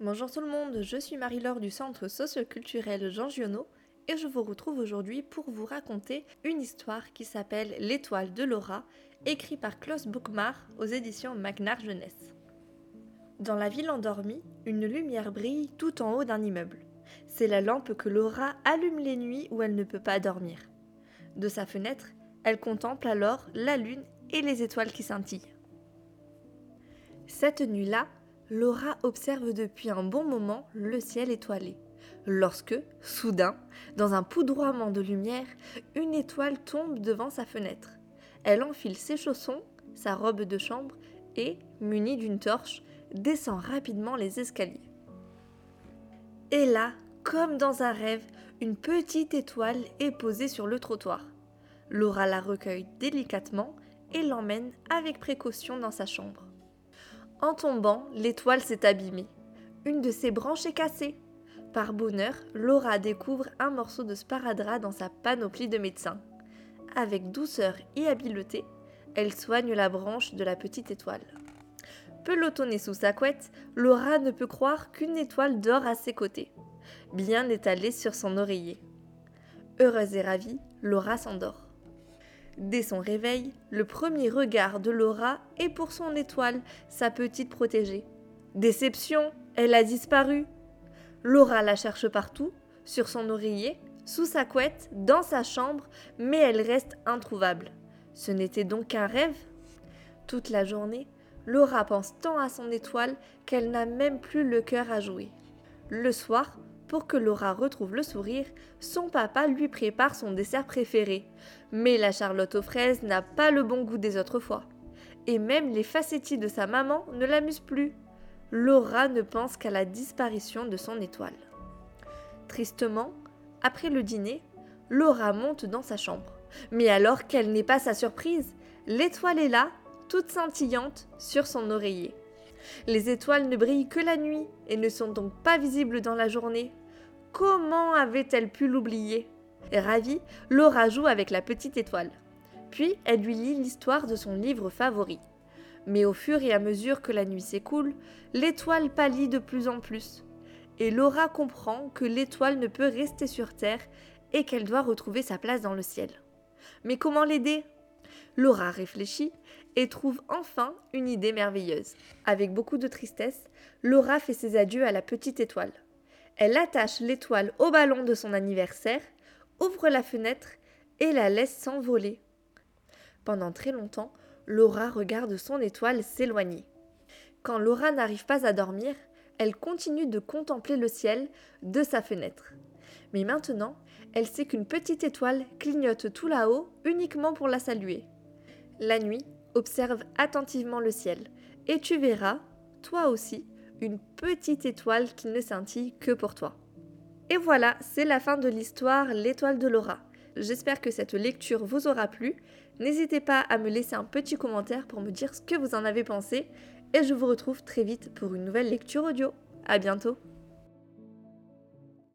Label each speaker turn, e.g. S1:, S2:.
S1: Bonjour tout le monde, je suis Marie-Laure du Centre socioculturel Jean Giono et je vous retrouve aujourd'hui pour vous raconter une histoire qui s'appelle L'étoile de Laura, écrite par Klaus Bookmar aux éditions Magnar Jeunesse. Dans la ville endormie, une lumière brille tout en haut d'un immeuble. C'est la lampe que Laura allume les nuits où elle ne peut pas dormir. De sa fenêtre, elle contemple alors la lune et les étoiles qui scintillent. Cette nuit-là, Laura observe depuis un bon moment le ciel étoilé. Lorsque, soudain, dans un poudroiement de lumière, une étoile tombe devant sa fenêtre. Elle enfile ses chaussons, sa robe de chambre et, munie d'une torche, descend rapidement les escaliers. Et là, comme dans un rêve, une petite étoile est posée sur le trottoir. Laura la recueille délicatement et l'emmène avec précaution dans sa chambre. En tombant, l'étoile s'est abîmée. Une de ses branches est cassée. Par bonheur, Laura découvre un morceau de sparadrap dans sa panoplie de médecin. Avec douceur et habileté, elle soigne la branche de la petite étoile. Pelotonnée sous sa couette, Laura ne peut croire qu'une étoile dort à ses côtés, bien étalée sur son oreiller. Heureuse et ravie, Laura s'endort. Dès son réveil, le premier regard de Laura est pour son étoile, sa petite protégée. Déception, elle a disparu. Laura la cherche partout, sur son oreiller, sous sa couette, dans sa chambre, mais elle reste introuvable. Ce n'était donc qu'un rêve Toute la journée, Laura pense tant à son étoile qu'elle n'a même plus le cœur à jouer. Le soir, pour que Laura retrouve le sourire, son papa lui prépare son dessert préféré. Mais la Charlotte aux fraises n'a pas le bon goût des autres fois. Et même les facettis de sa maman ne l'amusent plus. Laura ne pense qu'à la disparition de son étoile. Tristement, après le dîner, Laura monte dans sa chambre. Mais alors quelle n'est pas sa surprise L'étoile est là, toute scintillante, sur son oreiller. Les étoiles ne brillent que la nuit et ne sont donc pas visibles dans la journée. Comment avait-elle pu l'oublier? Ravie, Laura joue avec la petite étoile. Puis elle lui lit l'histoire de son livre favori. Mais au fur et à mesure que la nuit s'écoule, l'étoile pâlit de plus en plus. Et Laura comprend que l'étoile ne peut rester sur Terre et qu'elle doit retrouver sa place dans le ciel. Mais comment l'aider? Laura réfléchit et trouve enfin une idée merveilleuse. Avec beaucoup de tristesse, Laura fait ses adieux à la petite étoile. Elle attache l'étoile au ballon de son anniversaire, ouvre la fenêtre et la laisse s'envoler. Pendant très longtemps, Laura regarde son étoile s'éloigner. Quand Laura n'arrive pas à dormir, elle continue de contempler le ciel de sa fenêtre. Mais maintenant, elle sait qu'une petite étoile clignote tout là-haut uniquement pour la saluer. La nuit, observe attentivement le ciel, et tu verras, toi aussi, une petite étoile qui ne scintille que pour toi. Et voilà, c'est la fin de l'histoire L'étoile de Laura. J'espère que cette lecture vous aura plu. N'hésitez pas à me laisser un petit commentaire pour me dire ce que vous en avez pensé, et je vous retrouve très vite pour une nouvelle lecture audio. À bientôt!